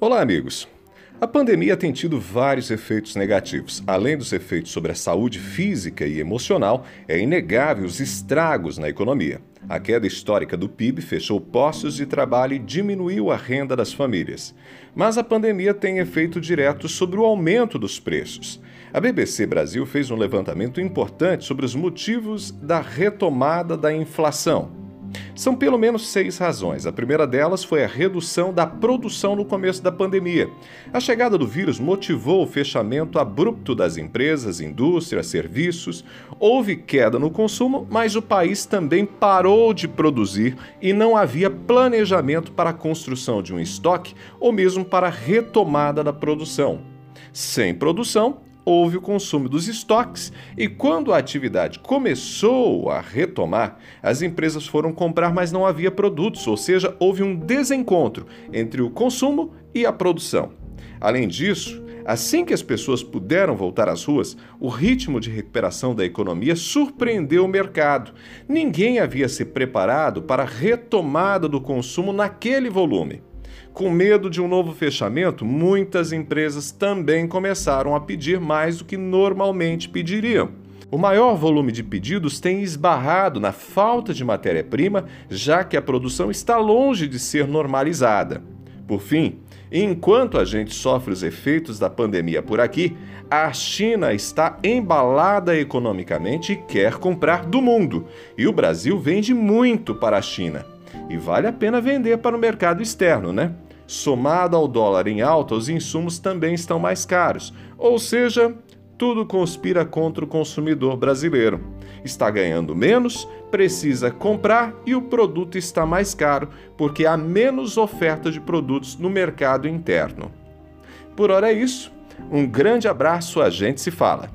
Olá, amigos. A pandemia tem tido vários efeitos negativos. Além dos efeitos sobre a saúde física e emocional, é inegável os estragos na economia. A queda histórica do PIB fechou postos de trabalho e diminuiu a renda das famílias. Mas a pandemia tem efeito direto sobre o aumento dos preços. A BBC Brasil fez um levantamento importante sobre os motivos da retomada da inflação. São pelo menos seis razões. A primeira delas foi a redução da produção no começo da pandemia. A chegada do vírus motivou o fechamento abrupto das empresas, indústrias, serviços. Houve queda no consumo, mas o país também parou de produzir e não havia planejamento para a construção de um estoque ou mesmo para a retomada da produção. Sem produção, houve o consumo dos estoques e, quando a atividade começou a retomar, as empresas foram comprar, mas não havia produtos, ou seja, houve um desencontro entre o consumo e a produção. Além disso, assim que as pessoas puderam voltar às ruas, o ritmo de recuperação da economia surpreendeu o mercado. Ninguém havia se preparado para a retomada do consumo naquele volume. Com medo de um novo fechamento, muitas empresas também começaram a pedir mais do que normalmente pediriam. O maior volume de pedidos tem esbarrado na falta de matéria-prima, já que a produção está longe de ser normalizada. Por fim, enquanto a gente sofre os efeitos da pandemia por aqui, a China está embalada economicamente e quer comprar do mundo. E o Brasil vende muito para a China. E vale a pena vender para o mercado externo, né? Somado ao dólar em alta, os insumos também estão mais caros, ou seja, tudo conspira contra o consumidor brasileiro. Está ganhando menos, precisa comprar e o produto está mais caro porque há menos oferta de produtos no mercado interno. Por hora é isso. Um grande abraço, a gente se fala.